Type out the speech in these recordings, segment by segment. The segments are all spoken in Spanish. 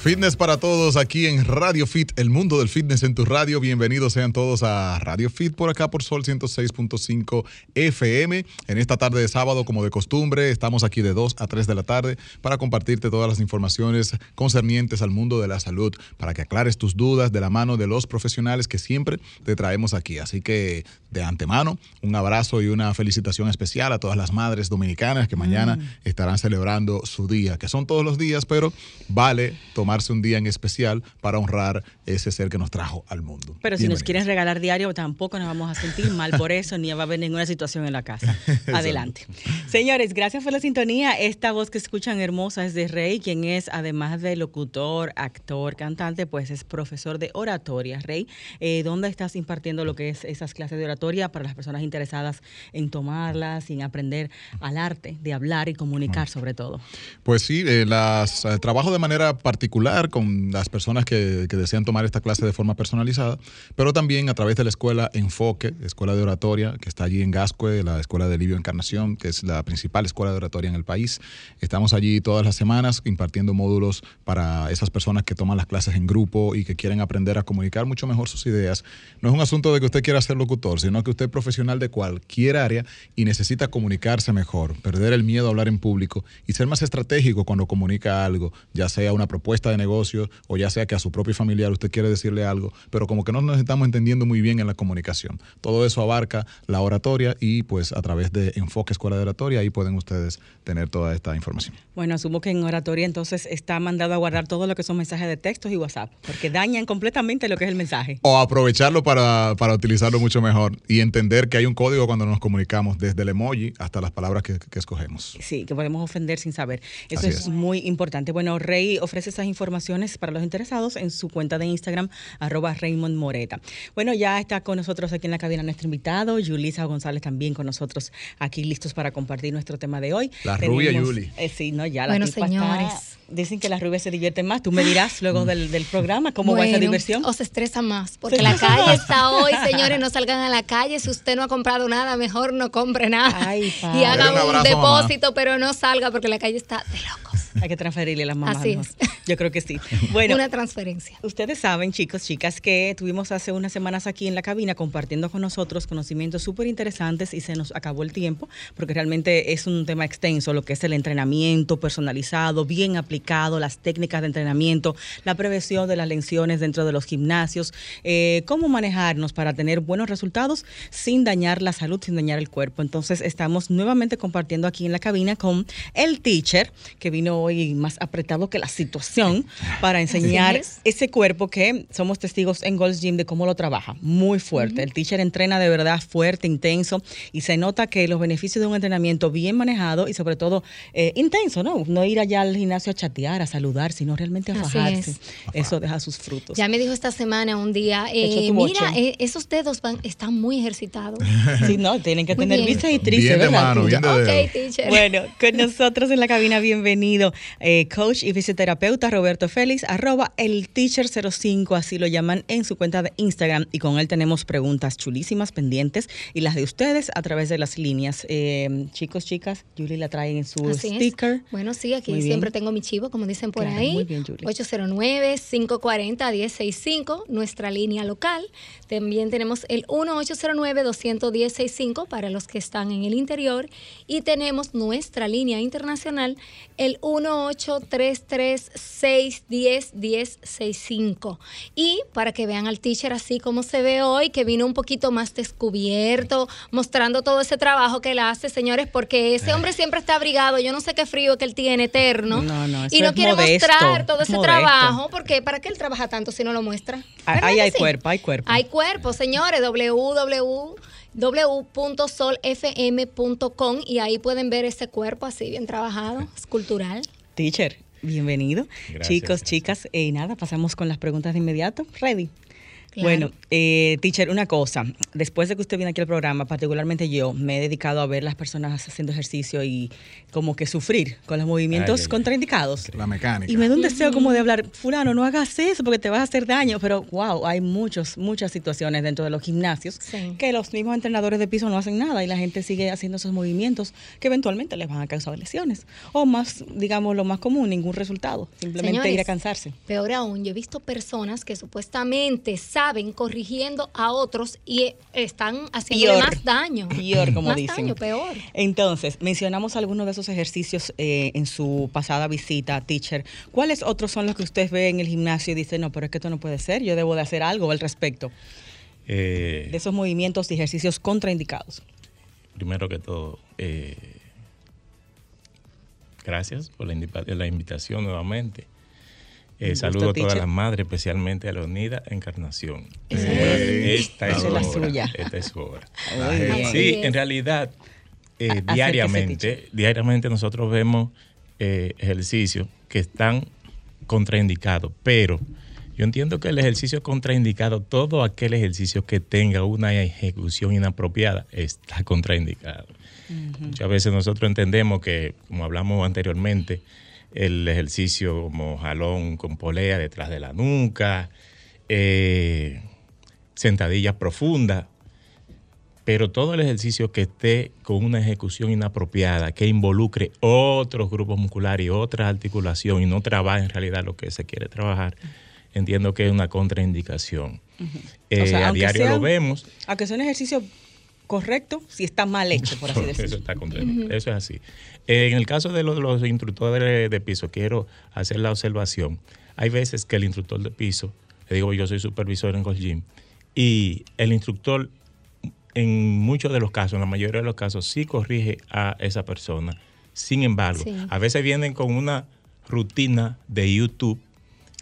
Fitness para todos aquí en Radio Fit, el mundo del fitness en tu radio. Bienvenidos sean todos a Radio Fit por acá por Sol 106.5 FM. En esta tarde de sábado, como de costumbre, estamos aquí de 2 a 3 de la tarde para compartirte todas las informaciones concernientes al mundo de la salud, para que aclares tus dudas de la mano de los profesionales que siempre te traemos aquí. Así que de antemano, un abrazo y una felicitación especial a todas las madres dominicanas que mañana mm. estarán celebrando su día, que son todos los días, pero vale tomar tomarse un día en especial para honrar ese ser que nos trajo al mundo. Pero si nos quieren regalar diario, tampoco nos vamos a sentir mal por eso, ni va a haber ninguna situación en la casa. Adelante. Señores, gracias por la sintonía. Esta voz que escuchan hermosa es de Rey, quien es, además de locutor, actor, cantante, pues es profesor de oratoria. Rey, eh, ¿dónde estás impartiendo lo que es esas clases de oratoria para las personas interesadas en tomarlas y en aprender al arte de hablar y comunicar sobre todo? Pues sí, eh, las eh, trabajo de manera particular con las personas que, desean tomar esta clase de forma personalizada, pero también a través de la escuela Enfoque, escuela de oratoria, que está allí en Gascue, la escuela de Livio Encarnación, que es la principal escuela de oratoria en el país. Estamos allí todas las semanas impartiendo módulos para esas personas que toman las clases en grupo y que quieren aprender a comunicar mucho mejor sus ideas. No es un asunto de que usted quiera ser locutor, sino que usted es profesional de cualquier área y necesita comunicarse mejor, perder el miedo a hablar en público y ser más estratégico cuando comunica algo, ya sea una propuesta de negocio o ya sea que a su propio familiar usted quiere decirle algo, pero como que no nos estamos entendiendo muy bien en la comunicación. Todo eso abarca la oratoria y pues a través de Enfoque Escuela de Oratoria ahí pueden ustedes tener toda esta información. Bueno, asumo que en oratoria entonces está mandado a guardar todo lo que son mensajes de textos y WhatsApp, porque dañan completamente lo que es el mensaje. O aprovecharlo para, para utilizarlo mucho mejor y entender que hay un código cuando nos comunicamos, desde el emoji hasta las palabras que, escogemos. Sí, que podemos ofender sin saber. Eso es, muy importante. Bueno, Rey ofrece esas informaciones informaciones para los interesados en su cuenta de Instagram, arroba Raymond Moreta. Bueno, ya está con nosotros aquí en la cabina nuestro invitado, Yulisa González también con nosotros aquí listos para compartir nuestro tema de hoy. La rubia Yuli. Eh, sí, no, ya la Bueno, señores. dicen que las rubias se divierten más. Tú me dirás luego del, programa cómo va esa diversión. O se estresa más, porque la calle está hoy, señores, no salgan a la calle. Si usted no ha comprado nada, mejor no compre nada. y haga un, depósito, pero no salga porque la calle está de locos. Hay que transferirle las mamás. Así es. Yo creo que sí. Bueno, una transferencia. Ustedes saben, chicos, chicas, que tuvimos hace unas semanas aquí en la cabina compartiendo con nosotros conocimientos súper interesantes y se nos acabó el tiempo porque realmente es un tema extenso lo que es el entrenamiento personalizado, bien aplicado, las técnicas de entrenamiento, la prevención de las lesiones dentro de los gimnasios, eh, cómo manejarnos para tener buenos resultados sin dañar la salud, sin dañar el cuerpo. Entonces estamos nuevamente compartiendo aquí en la cabina con el teacher que vino hoy más apretado que la situación para enseñar ese cuerpo que somos testigos en Gold's Gym de cómo lo trabaja. Muy fuerte. El teacher entrena de verdad fuerte, intenso y se nota que los beneficios de un entrenamiento bien manejado y sobre todo eh, intenso, ¿no? No ir allá al gimnasio a chatear, a saludar, sino realmente a fajarse. Eso deja sus frutos. Ya me dijo esta semana un día, eh, mira, eh, esos dedos van, están muy ejercitados. sí, no, tienen que tener vista y tríceps, ¿verdad? Bueno, con nosotros en la cabina, bienvenido, coach y fisioterapeuta Roberto Félix arroba el teacher05, así lo llaman en su cuenta de Instagram. Y con él tenemos preguntas chulísimas pendientes y las de ustedes a través de las líneas. Eh, chicos, chicas, Julie la trae en su sticker. Bueno, sí, aquí siempre tengo mi chivo, como dicen por ahí. Muy bien, Julie. 809-540-1065, nuestra línea local. También tenemos el 1809-210-65 para los que están en el interior. Y tenemos nuestra línea internacional, el 1833 10 10 65. Y para que vean al teacher así como se ve hoy, que vino un poquito más descubierto, mostrando todo ese trabajo que él hace, señores, porque ese hombre siempre está abrigado. Yo no sé qué frío que él tiene eterno. y no quiere mostrar todo ese trabajo, porque ¿para qué él trabaja tanto si no lo muestra? Ahí hay cuerpo, hay cuerpo. Hay cuerpo, señores. www www.solfm.com y ahí pueden ver ese cuerpo así bien trabajado, escultural. Teacher, Bienvenido. Chicos, chicas, y nada, pasamos con las preguntas de inmediato. Ready. Bueno, eh, teacher, una cosa. Después de que usted viene aquí al programa, particularmente yo, me he dedicado a ver las personas haciendo ejercicio y como que sufrir con los movimientos Ay, ay, ay. contraindicados. La mecánica. Y me da un deseo como de hablar, fulano, no hagas eso porque te vas a hacer daño. Pero, wow, hay muchos, muchas situaciones dentro de los gimnasios Sí. que los mismos entrenadores de piso no hacen nada y la gente sigue haciendo esos movimientos que eventualmente les van a causar lesiones. O más, digamos, lo más común, ningún resultado. Simplemente ir a Señores, cansarse. Peor aún, yo he visto personas que supuestamente saben corrigiendo a otros y eh, están haciéndole Peor. más daño. Peor, como más dicen. daño, peor. Entonces, mencionamos algunos de esos ejercicios eh, en su pasada visita, teacher. ¿Cuáles otros son los que usted ve en el gimnasio y dice, no, pero es que esto no puede ser, yo debo de hacer algo al respecto Eh, de esos movimientos y ejercicios contraindicados? primero que todo, eh, gracias por la invitación nuevamente. Eh, saludo a todas las madres, especialmente a Leonida Encarnación. Eh, es- esta es es la suya. Esta es su. Así Sí, en realidad, eh, diariamente, diariamente nosotros vemos ejercicios que están contraindicados, pero yo entiendo que el ejercicio contraindicado, todo aquel ejercicio que tenga una ejecución inapropiada, está contraindicado. Muchas veces nosotros entendemos que, como hablamos anteriormente, el ejercicio como jalón con polea detrás de la nuca, eh, sentadillas profundas, pero todo el ejercicio que esté con una ejecución inapropiada, que involucre otros grupos musculares y otra articulación y no trabaje en realidad lo que se quiere trabajar, entiendo que es una contraindicación. Eh, O sea, a diario lo vemos. Aunque sea un ejercicio correcto, si está mal hecho, por así Eso decirlo. está contraindicado. Eso es así. Eh, en el caso de los, los instructores de piso, quiero hacer la observación. Hay veces que el instructor de piso, le digo, yo soy supervisor en Gold Gym, y el instructor, en muchos de los casos, en la mayoría de los casos, sí corrige a esa persona. Sin embargo, Sí. a veces vienen con una rutina de YouTube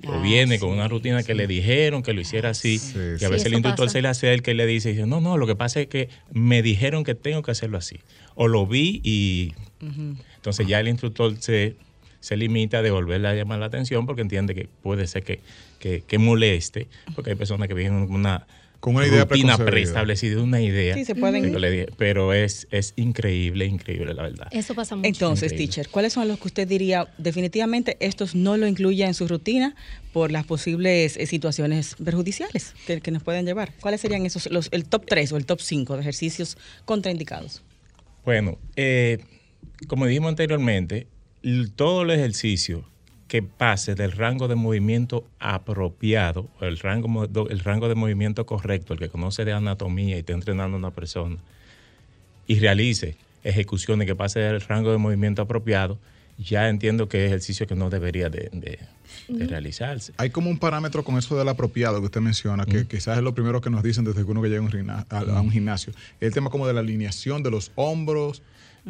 o Ah, viene con sí, una rutina que le dijeron que lo hiciera así, Sí, y a sí. veces el instructor pasa. se le acerca y le dice, dice, no, no, lo que pasa es que me dijeron que tengo que hacerlo así. O lo vi y entonces ya el instructor se, se limita a devolverle a llamar la atención porque entiende que puede ser que, que, que moleste, porque hay personas que vienen con una, Con una idea rutina preestablecida, una idea. Sí, se pueden- Pero, le dije- pero es, es increíble, increíble la verdad. Eso pasa mucho. Entonces, Increíble. teacher, ¿cuáles son los que usted diría definitivamente estos no lo incluya en su rutina por las posibles eh, situaciones perjudiciales que, que nos pueden llevar? ¿Cuáles serían esos, los, el top 3 o el top 5 de ejercicios contraindicados? Bueno, eh, como dijimos anteriormente, todo el ejercicio que pase del rango de movimiento apropiado, el rango, el rango de movimiento correcto, el que conoce de anatomía y está entrenando a una persona, y realice ejecuciones que pase del rango de movimiento apropiado, ya entiendo que es ejercicio que no debería de, de- de realizarse. Hay como un parámetro con eso del apropiado que usted menciona, que quizás es lo primero que nos dicen desde que uno que llega a un, a, gimnasio. El tema como de la alineación de los hombros,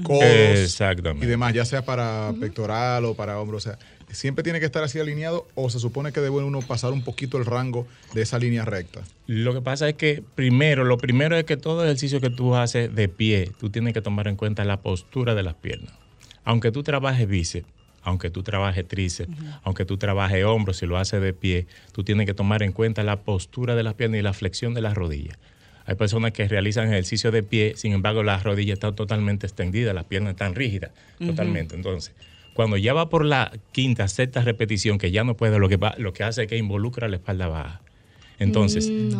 codos Exactamente. y demás, ya sea para pectoral o para hombro. O sea, siempre tiene que estar así alineado o se supone que debe uno pasar un poquito el rango de esa línea recta. Lo que pasa es que primero, lo primero es que todo ejercicio que tú haces de pie, tú tienes que tomar en cuenta la postura de las piernas. Aunque tú trabajes bíceps, aunque tú trabajes tríceps, aunque tú trabajes hombros, si lo haces de pie, tú tienes que tomar en cuenta la postura de las piernas y la flexión de las rodillas. Hay personas que realizan ejercicio de pie, sin embargo, las rodillas están totalmente extendidas, las piernas están rígidas, totalmente. Entonces, cuando ya va por la quinta, sexta repetición, que ya no puede, lo que, va- lo que hace es que involucra la espalda baja. Entonces, Mm,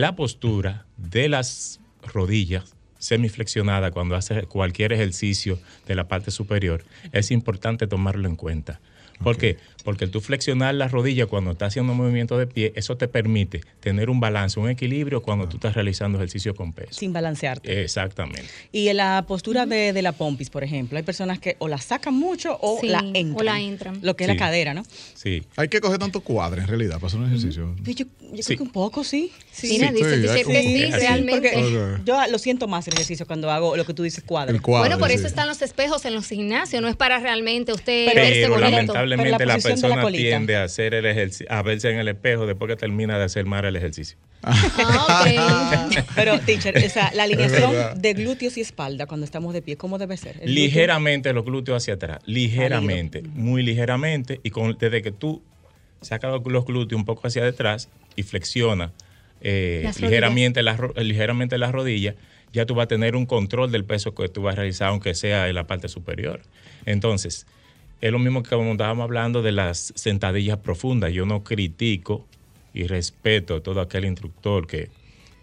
la postura de las rodillas semiflexionada cuando hace cualquier ejercicio de la parte superior es importante tomarlo en cuenta. ¿Por qué? Porque tú flexionar la rodilla cuando estás haciendo un movimiento de pie, eso te permite tener un balance, un equilibrio cuando tú estás realizando ejercicio con peso. Sin balancearte. Exactamente. Y en la postura de, de la pompis, por ejemplo, hay personas que o la sacan mucho o Sí, la o entran. la entran. Lo que es Sí. la cadera, ¿no? Sí. Hay que coger tanto cuadre en realidad para hacer un ejercicio. Yo, yo Sí. creo que un poco, sí. sí. Realmente. Yo lo siento más el ejercicio cuando hago lo que tú dices cuadro. El cuadro. Bueno, por eso están los espejos en los gimnasios, no es para realmente usted Pero- verse bonito. Lamentablemente la persona tiende a hacer el ejercicio, a verse en el espejo después que termina de hacer mal el ejercicio. Ah. Pero, teacher, o sea, la alineación de glúteos y espalda cuando estamos de pie, ¿cómo debe ser? Glúteo- ligeramente los glúteos hacia atrás, ligeramente, muy ligeramente, y con, desde que tú sacas los- glúteos un poco hacia detrás y flexiona eh, Las ligeramente, las, ro- ligeramente las rodillas, ya tú vas a tener un control del peso que tú vas a realizar, aunque sea en la parte superior. Entonces, es lo mismo que como estábamos hablando de las sentadillas profundas. Yo no critico y respeto a todo aquel instructor que...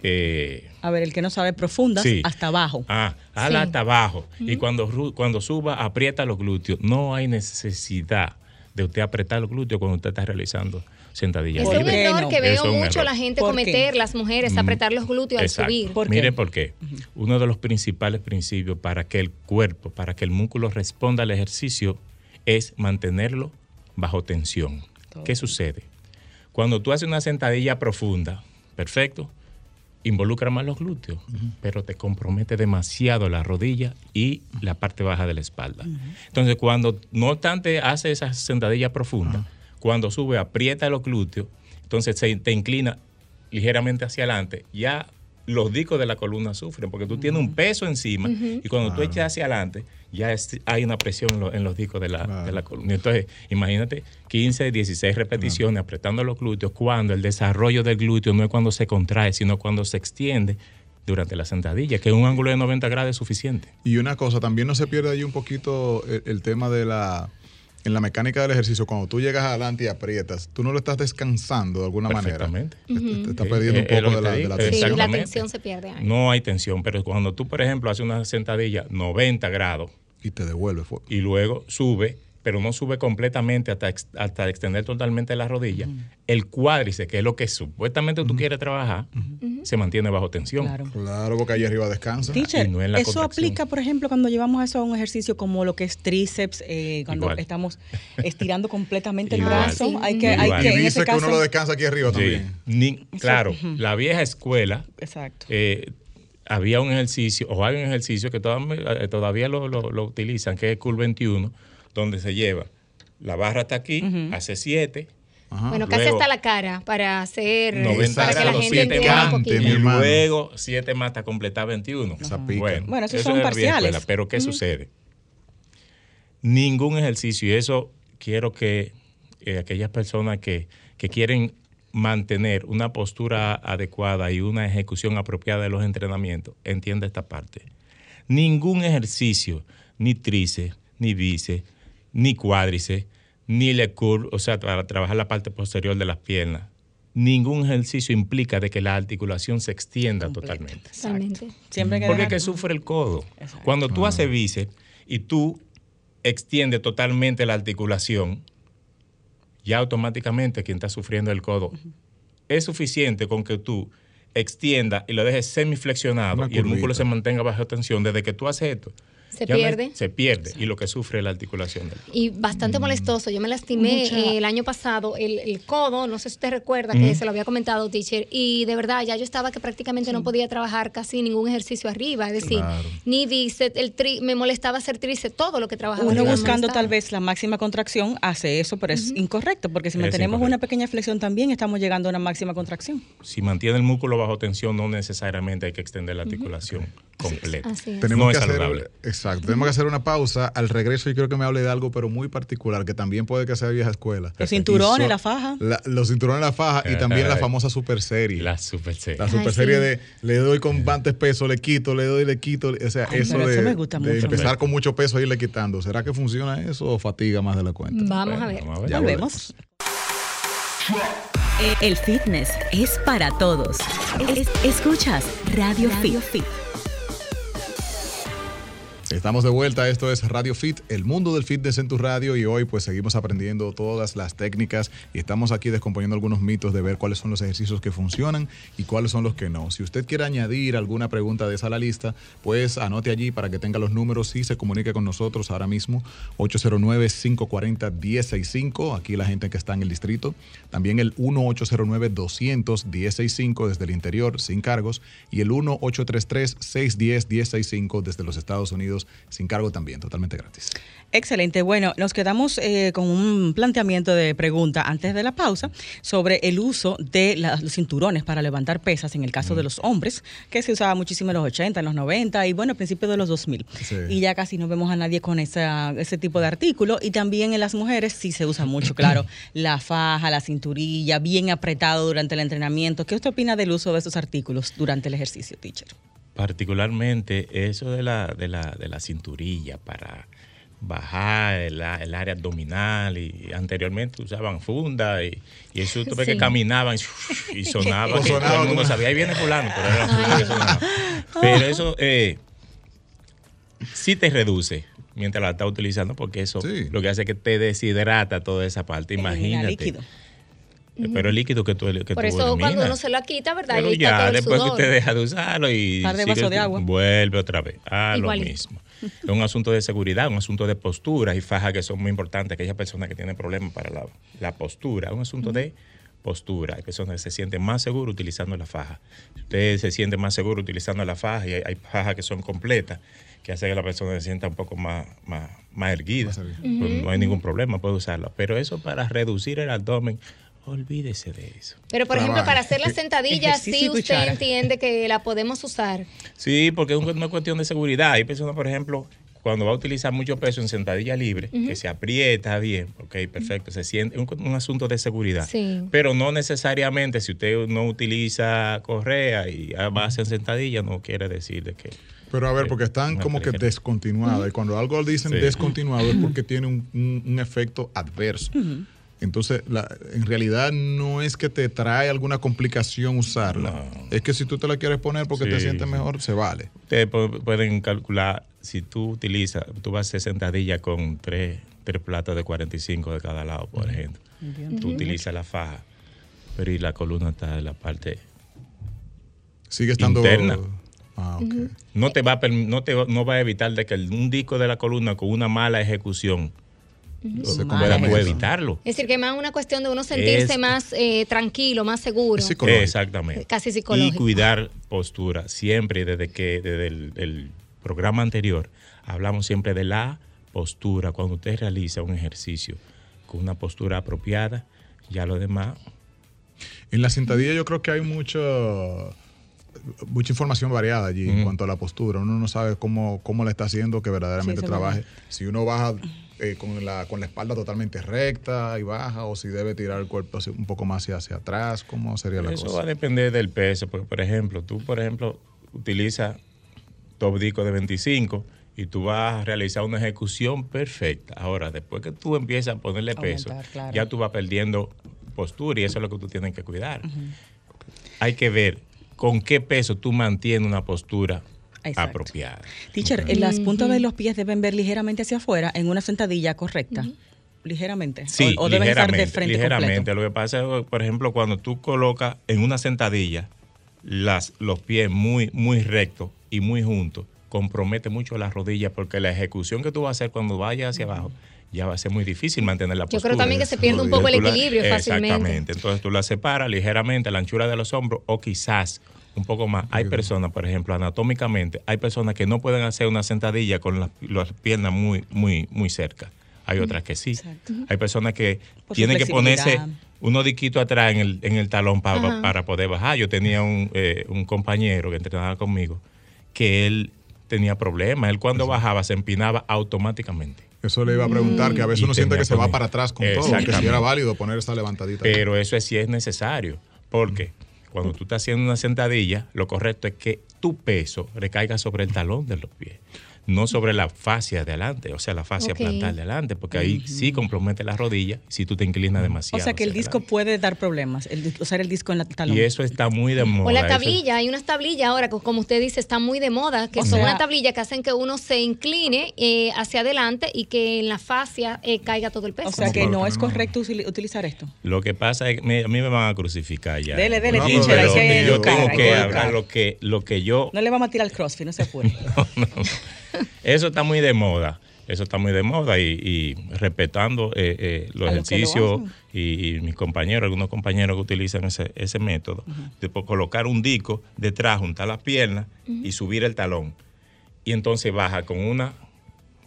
eh, A ver, el que no sabe profundas, Sí. hasta abajo. Ah, ala Sí. hasta abajo. Y cuando, cuando suba, aprieta los glúteos. No hay necesidad de usted apretar los glúteos cuando usted está realizando sentadillas. Es un ¿Por qué error no? que veo es mucho la gente ¿Por cometer, qué? las mujeres, Mm. apretar los glúteos Exacto. al subir. ¿Por qué? Mire por qué. Uno de los principales principios para que el cuerpo, para que el músculo responda al ejercicio, es mantenerlo bajo tensión. ¿Qué sucede? Cuando tú haces una sentadilla profunda, perfecto, involucra más los glúteos, pero te compromete demasiado la rodilla y la parte baja de la espalda. Entonces, cuando no obstante hace esa sentadilla profunda, cuando sube, aprieta los glúteos, entonces se, te inclina ligeramente hacia adelante, ya los discos de la columna sufren, porque tú tienes un peso encima y cuando tú echas hacia adelante, ya es- hay una presión en, lo- en los discos de la, Claro. de la columna. Entonces, imagínate 15, 16 repeticiones apretando los glúteos, cuando el desarrollo del glúteo no es cuando se contrae, sino cuando se extiende durante la sentadilla, que un ángulo de 90 grados es suficiente. Y una cosa, también no se pierde ahí un poquito el, el tema de la... En la mecánica del ejercicio, cuando tú llegas adelante y aprietas, tú no lo estás descansando de alguna manera. Perfectamente. Te, te estás Eh, perdiendo eh, un lo poco de la, te de la digo, Sí, tensión. la Exactamente. tensión se pierde ahí. No hay tensión, pero cuando tú, por ejemplo, haces una sentadilla 90 grados Y te devuelve. y luego sube, pero no sube completamente hasta, hasta extender totalmente la rodilla, el cuádriceps, que es lo que supuestamente tú quieres trabajar, se mantiene bajo tensión. Claro. Claro, porque allá arriba descansa. Teacher, y no en la eso contracción. aplica, por ejemplo, cuando llevamos eso a un ejercicio como lo que es tríceps, eh, cuando Igual. estamos estirando completamente el brazo. Sí. Hay que, hay que y en dice ese que caso. uno lo descansa aquí arriba Sí. también. Ni- claro, la vieja escuela Exacto. eh, había un ejercicio, o hay un ejercicio que todavía, eh, todavía lo, lo- lo utilizan, que es Cool 21, donde se lleva la barra hasta aquí, hace 7, Ajá. Bueno, casi Luego- hasta la cara para hacer, 90 para que la grados, gente un más. y luego 7 más hasta completar 21. Esa pica. Bueno, Bueno, esos eso son es parciales. escuela, pero ¿qué sucede? Ningún ejercicio, y eso quiero que eh, aquellas personas que, que quieren mantener una postura adecuada y una ejecución apropiada de los entrenamientos, entienda esta parte. Ningún ejercicio, ni tríceps, ni bíceps, ni cuádriceps, ni le curl, o sea, para trabajar la parte posterior de las piernas, ningún ejercicio implica de que la articulación se extienda Completa. totalmente. Totalmente. Siempre que Porque es dejar- que sufre el codo. Exacto. Cuando tú haces bíceps y tú extiendes totalmente la articulación, ya automáticamente quien está sufriendo el codo es suficiente con que tú extiendas y lo dejes semiflexionado y el músculo se mantenga bajo tensión. Desde que tú haces esto, Se ya pierde. se pierde y lo que sufre es la articulación del codo. Y bastante molestoso. Yo me lastimé Mucha- eh, el año pasado el, el codo, no sé si usted recuerda que se lo había comentado, teacher, y de verdad ya yo estaba que prácticamente no podía trabajar casi ningún ejercicio arriba, es decir, Claro. ni bíceps, el tri, me molestaba hacer tríceps, todo lo que trabajaba. Uno arriba buscando tal vez la máxima contracción hace eso, pero es incorrecto, porque si Es mantenemos incorrecto. una pequeña flexión también estamos llegando a una máxima contracción. Si mantiene el músculo bajo tensión, no necesariamente hay que extender la articulación completa. Así es. Tenemos No que es hacer, saludable. exacto, tenemos que hacer una pausa. Al regreso, yo creo que me hable de algo, pero muy particular, que también puede que sea vieja escuela. Los cinturones, so- la faja. la- los cinturones, la faja y también la famosa super serie. La super serie. La super serie sí. de le doy con bastantes peso, le quito, le doy, le quito. O sea, Ay, eso de, eso me gusta de mucho. empezar con mucho peso y irle quitando. ¿Será que funciona eso o fatiga más de la cuenta? Vamos Bueno, a ver. vamos a ver. Ya Volvemos. El fitness es para todos. Es- escuchas Radio, Fit. Estamos de vuelta, esto es Radio Fit, el mundo del fitness en tu radio y hoy pues seguimos aprendiendo todas las técnicas y estamos aquí descomponiendo algunos mitos de ver cuáles son los ejercicios que funcionan y cuáles son los que no. Si usted quiere añadir alguna pregunta de esa a la lista, pues anote allí para que tenga los números y se comunique con nosotros ahora mismo. 809-540-1065, aquí la gente que está en el distrito, también el 1-809-200-1065 desde el interior sin cargos. Y el 1-833-610-1065 desde los Estados Unidos sin cargo también, totalmente gratis. Excelente. Bueno, nos quedamos eh, con un planteamiento de pregunta antes de la pausa sobre el uso de la- los cinturones para levantar pesas en el caso de los hombres, que se usaba muchísimo en los 80, en los 90 y bueno, a principios de los 2000. Sí. Y ya casi no vemos a nadie con esa, ese tipo de artículo. Y también en las mujeres sí se usa mucho, claro, la faja, la cinturilla, bien apretado durante el entrenamiento. ¿Qué usted opina del uso de esos artículos durante el ejercicio, teacher? Particularmente eso de la, de la, de la cinturilla para bajar el, el área abdominal y anteriormente usaban funda y, y eso tuve Sí. que caminaban y, y que sonaba todo el mundo sabía, ahí viene fulano, pero era la funda que sonaba. Pero eso eh, sí te reduce mientras la estás utilizando porque eso Sí. lo que hace es que te deshidrata toda esa parte, Elimina imagínate. Pero el líquido que tú, que Por tú eso cuando uno se la quita, ¿verdad? Pero ya, el después sudor. que te deja de usarlo y Par de sigue- vasos de agua. vuelve otra vez a Igualito. lo mismo. Es un asunto de seguridad, un asunto de postura y faja que son muy importantes. Aquellas personas que tienen problemas para la, la postura, es un asunto de postura. Hay personas que se sienten más seguros utilizando la faja. Usted se siente más seguro utilizando la faja y hay, hay fajas que son completas que hacen que la persona se sienta un poco más, más, más erguida. Más erguida. Pues no hay ningún problema, puede usarla. Pero eso para reducir el abdomen, olvídese de eso. Pero por ejemplo, para hacer la sentadilla, Ejercicio sí usted cuchara. entiende que la podemos usar. Sí, porque es un- una cuestión de seguridad. Hay personas, por ejemplo, cuando va a utilizar mucho peso en sentadilla libre, que se aprieta bien, ok, perfecto, se siente un, un asunto de seguridad. Sí. Pero no necesariamente si usted no utiliza correa y va a hacer sentadilla, no quiere decir de que... Pero a ver, Eh, porque están una como que descontinuadas. Y cuando algo dicen Sí. descontinuado es porque tiene un, un- un efecto adverso. Entonces, la- en realidad no es que te trae alguna complicación usarla. Es que si tú te la quieres poner porque te sientes mejor, se vale. Ustedes pu- pueden calcular, si tú utilizas, tú vas a hacer sentadilla con tres, tres platos de 45 de cada lado, por ejemplo. Tú utilizas la faja, pero y la columna está en la parte Sigue estando. Interna. Ah, ok. no te va a, no te va- no va a evitar de que el- un disco de la columna con una mala ejecución Se pueda tú compensa. evitarlo. Es decir, que más una cuestión de uno sentirse Es- más eh, tranquilo, más seguro. Exactamente. Casi Y psicológico. cuidar postura. Siempre desde que desde el, el programa anterior hablamos siempre de la postura. Cuando usted realiza un ejercicio con una postura apropiada, ya lo demás En la sentadilla yo creo que hay mucho, mucha información variada allí en cuanto a la postura. Uno no sabe cómo, cómo la está haciendo que verdaderamente Sí, trabaje. Si uno baja eh, con, la, con la espalda totalmente recta y baja o si debe tirar el cuerpo un poco más hacia, hacia atrás, ¿cómo sería la Eso va cosa? a depender del peso. Porque, por ejemplo, tú, por ejemplo, utilizas top disco de 25 y tú vas a realizar una ejecución perfecta. Ahora, después que tú empiezas a ponerle peso, Aumentar, claro. ya tú vas perdiendo postura y eso es lo que tú tienes que cuidar. Hay que ver con qué peso tú mantienes una postura Exacto. apropiada. Teacher, las puntas de los pies deben ver ligeramente hacia afuera en una sentadilla correcta. Ligeramente. Sí, o, o deben estar de frente ligeramente. completo. Lo que pasa es, por ejemplo, cuando tú colocas en una sentadilla las, los pies muy, muy rectos y muy juntos, compromete mucho las rodillas porque la ejecución que tú vas a hacer cuando vayas hacia abajo ya va a ser muy difícil mantener la Yo postura. creo también que se pierde un poco el equilibrio fácilmente. Exactamente. Entonces tú la separas ligeramente a la anchura de los hombros o quizás un poco más. Hay personas, por ejemplo, anatómicamente, hay personas que no pueden hacer una sentadilla con las, las piernas muy, muy, muy cerca. Hay otras que sí. Exacto. Hay personas que Por tienen que ponerse unos diquitos atrás en el, en el talón pa- para poder bajar. Yo tenía un, eh, un compañero que entrenaba conmigo que él tenía problemas. Él cuando bajaba se empinaba automáticamente. Eso le iba a preguntar, que a veces Y uno siente que se va para atrás con todo, que si era válido poner esa levantadita. Pero eso es, sí es necesario. Porque cuando tú estás haciendo una sentadilla, lo correcto es que tu peso recaiga sobre el talón de los pies. No sobre la fascia de adelante, o sea, la fascia Ok. plantar de adelante, porque ahí sí compromete la rodilla si tú te inclinas O demasiado. sea que el disco adelante. puede dar problemas, el, usar el disco en la talón. Y eso está muy de moda. O la eso- tablilla, hay unas tablillas ahora, que como usted dice, está muy de moda, que O son sea- una tablilla que hacen que uno se incline eh, hacia adelante y que en la fascia eh, caiga todo el peso. o sea que no es no- correcto utilizar esto. Lo que pasa es que me- a mí me van a crucificar ya. Dele, dele, No, Sí, teacher, pero hay que yo educar, tengo que hablar lo que, lo que yo No le vamos a tirar al crossfit, no se apure. Eso está muy de moda. Eso está muy de moda y, y respetando eh, eh, los lo ejercicios y, y mis compañeros, algunos compañeros que utilizan ese, ese método, de po- colocar un disco detrás, juntar las piernas y subir el talón. y entonces baja con una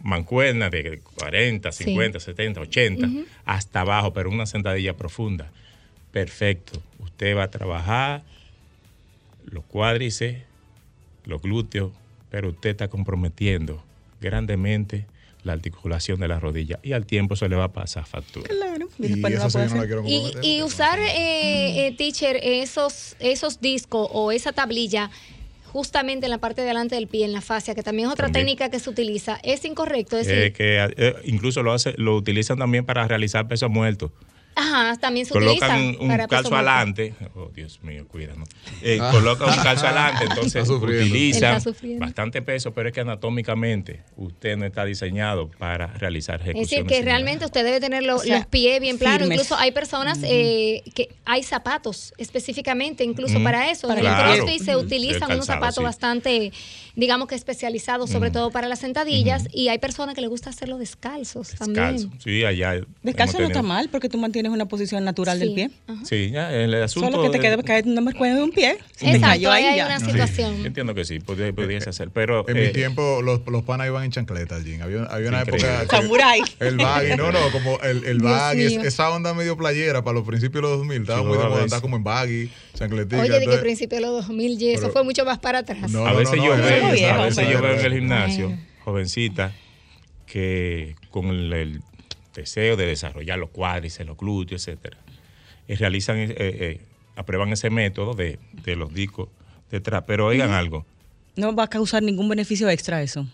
mancuerna de 40, 50, 70, 80 hasta abajo, pero una sentadilla profunda. Perfecto. Usted va a trabajar los cuádriceps, los glúteos, pero usted está comprometiendo grandemente la articulación de la rodilla y al tiempo se le va a pasar factura. Claro. Y, Y eso sí no la quiero Y, y porque usar, no. eh, eh, teacher, esos, esos discos o esa tablilla justamente en la parte de delante del pie, en la fascia, que también es otra También. técnica que se utiliza, es incorrecto. Es decir, Eh, que eh, incluso lo, hace, lo utilizan también para realizar peso muerto. Ajá, también se Colocan un calzo adelante. Oh, Dios mío, cuídanos. Eh, Colocan un calzo adelante, entonces utilizan bastante peso, pero es que anatómicamente usted no está diseñado para realizar Es ejecuciones. decir, que realmente usted debe tener lo- O sea, los pies bien claros. firmes. Incluso hay personas eh, que hay zapatos específicamente, incluso Mm. para eso. Para en el Claro. CrossFit se utilizan unos zapatos sí. bastante, digamos que especializados, sobre todo para las sentadillas. Y hay personas que les gusta hacerlo descalzos Descalzo. también. Sí, allá. Descalzo no está mal porque tú mantienes una posición natural del pie. Ajá. Sí, ya, el asunto. Solo que te quede caer no me cuelgue de un pie. Si te Exacto, cayó ahí ahí hay ya. una situación. entiendo que sí, podría- pudiese hacer, pero. En eh, mi tiempo, los, los panas iban en chancleta al gym. Había, había una Increíble. época. Samurai. El baggy, no, no, como el, el baggy, esa onda medio playera para los principios de los 2000. Estaba Sí, muy de moda andar como en baggy, chancletica. Oye, de que entonces- principio de los 2000 y eso fue mucho más para atrás. No, a veces no, yo no, veo, a veces yo veo en el gimnasio, Bueno. jovencitas, que con el, el deseo de desarrollar los cuádriceps, los glúteos, etcétera, y realizan, eh, eh, aprueban ese método de, de los discos detrás. Pero oigan algo, No va a causar ningún beneficio extra eso.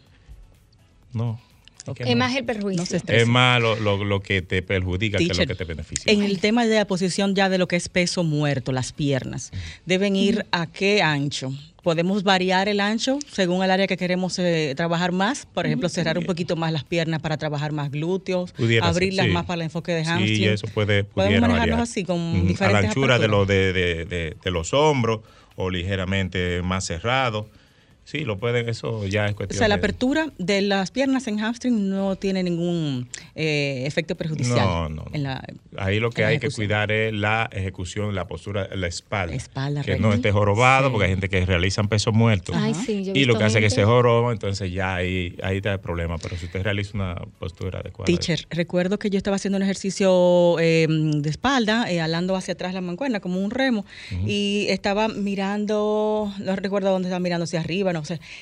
no. es que más el perjuicio. No. Es más lo, lo- lo que te perjudica que Teacher, lo que te beneficia. En el tema de la posición ya de lo que es peso muerto, las piernas, deben ir a qué ancho. Podemos variar el ancho según el área que queremos eh, trabajar más. Por ejemplo, cerrar un poquito más las piernas para trabajar más glúteos, Pudiera ser, abrirlas sí. más para el enfoque de Sí, hamstring. y eso puede Podemos manejarnos variar. así con Ujú, diferentes A la anchura de, aperturas. los de, de- de- de- de los hombros o ligeramente más cerrado. Sí, lo pueden, eso ya es O cuestión sea, la de- apertura de las piernas en hamstring no tiene ningún eh, efecto perjudicial. No, no, no. En la, Ahí lo que hay que cuidar es la ejecución, la postura, la espalda. Espalda que no esté jorobado, Sí. porque hay gente que realizan peso muerto. Ay, sí, yo y lo que hace es que se joroba, entonces ya ahí, ahí está el problema. Pero si usted realiza una postura adecuada. Teacher, recuerdo que yo estaba haciendo un ejercicio eh, de espalda, eh, alando hacia atrás la mancuerna como un remo, y estaba mirando, no recuerdo dónde estaba mirando, hacia arriba, no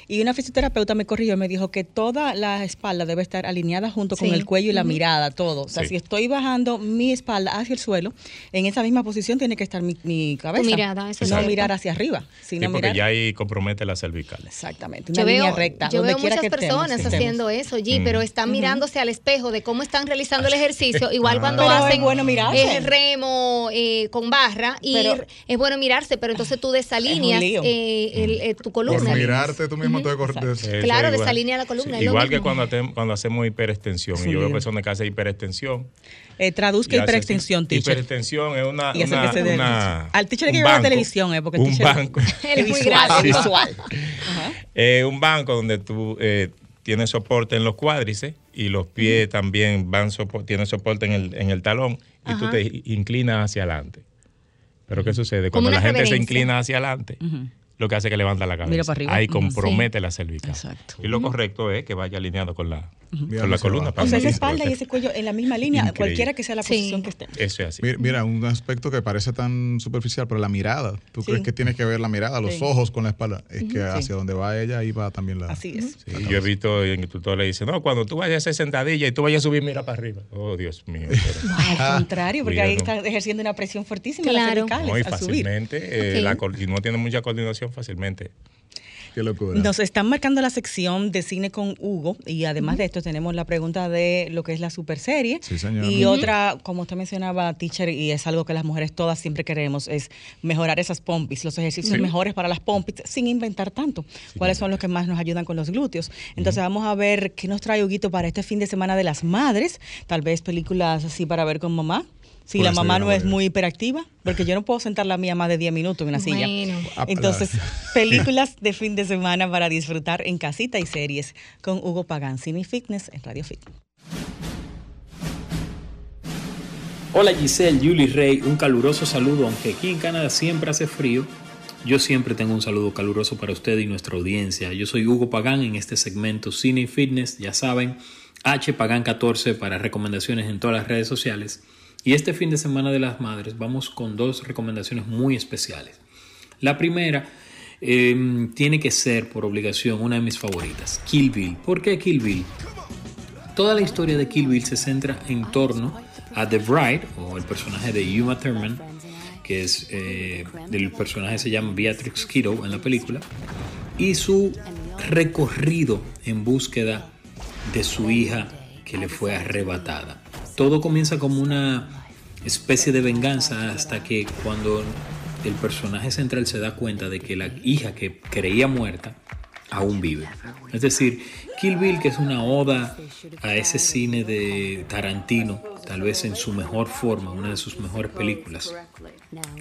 Y una fisioterapeuta me corrigió y me dijo que toda la espalda debe estar alineada junto con Sí. el cuello y la mirada, todo. O sea, Sí. si estoy bajando mi espalda hacia el suelo, en esa misma posición tiene que estar mi, mi cabeza. mirada, eso es no cierto. mirar hacia arriba, Sí, sino porque mirar. ya ahí compromete las cervicales. Exactamente, una Yo línea veo, recta. yo donde veo quiera muchas que personas estemos. haciendo eso, G, Mm. pero están mirándose al espejo de cómo están realizando el ejercicio. Igual cuando Pero es hacen bueno mirarse. el remo eh, con barra, y Pero- es bueno mirarse, pero entonces tú desalineas eh, el- eh, tu Por columna. Mirarte tú mismo te corres. Eso Claro, igual. desalinea la columna, lo igual que cuando, cuando hacemos hiperextensión. Y yo veo personas que hacen hiperextensión. Eh, traduzca hiperextensión, teacher. Hiperextensión es una. Y una- que una- Al teacher que un llevar la televisión, eh, porque el un teacher- banco. Es muy visual, grande. es visual. Eh, un banco donde tú eh, tienes soporte en los cuádriceps y los pies también van sopo- tienen soporte en el, en el talón y tú te inclinas hacia adelante. Pero ¿qué sucede? Cuando la gente se inclina hacia adelante. Lo que hace es que levanta la cabeza. Mira para arriba. Ahí compromete la cervical. Exacto. Y lo correcto es que vaya alineado con la, con Mira la hacia columna. para O sea, no esa espalda y ese cuello en la misma línea, Increíble. cualquiera que sea la Sí. posición que esté. Eso es así. Mira, mira, un aspecto que parece tan superficial, pero la mirada. ¿Tú Sí. crees que tienes que ver la mirada, los Sí. ojos con la espalda? Es que Sí. hacia donde va ella, ahí va también la. Así es. Sí, yo he visto en el tutor le dice, no, cuando tú vayas a hacer sentadilla y tú vayas a subir, mira para arriba. Oh, Dios mío. pero- Al contrario, porque ahí está ejerciendo una presión fuertísima en las Claro. cervicales No, y fácilmente, eh, la si no tiene mucha coordinación, fácilmente. Qué locura. Nos están marcando la sección de cine con Hugo y además de esto tenemos la pregunta de lo que es la super serie. Sí, señor. Y otra, como usted mencionaba, teacher, y es algo que las mujeres todas siempre queremos, es mejorar esas pompis, los ejercicios mejores para las pompis, sin inventar tanto. ¿Cuáles son los que más nos ayudan con los glúteos? Entonces vamos a ver qué nos trae Huguito para este fin de semana de las madres, tal vez películas así para ver con mamá. Si la mamá no es muy hiperactiva, porque yo no puedo sentar la mía más de 10 minutos en una silla. Bueno. Ah, Entonces, películas de fin de semana para disfrutar en casita y series con Hugo Pagán, Cine Fitness en Radio Fit. Hola Giselle, Julie Rey, un caluroso saludo, aunque aquí en Canadá siempre hace frío. Yo siempre tengo un saludo caluroso para usted y nuestra audiencia. Yo soy Hugo Pagán en este segmento Cine y Fitness, ya saben, H Pagán 14 para recomendaciones en todas las redes sociales. Y este fin de semana de las madres vamos con dos recomendaciones muy especiales. La primera eh, tiene que ser por obligación una de mis favoritas, Kill Bill. ¿Por qué Kill Bill? Toda la historia de Kill Bill se centra en torno a The Bride, o el personaje de Uma Thurman, que es eh, el personaje se llama Beatrix Kiddo en la película, y su recorrido en búsqueda de su hija que le fue arrebatada. Todo comienza como una especie de venganza hasta que cuando el personaje central se da cuenta de que la hija que creía muerta aún vive. Es decir, Kill Bill, que es una oda a ese cine de Tarantino, tal vez en su mejor forma, una de sus mejores películas,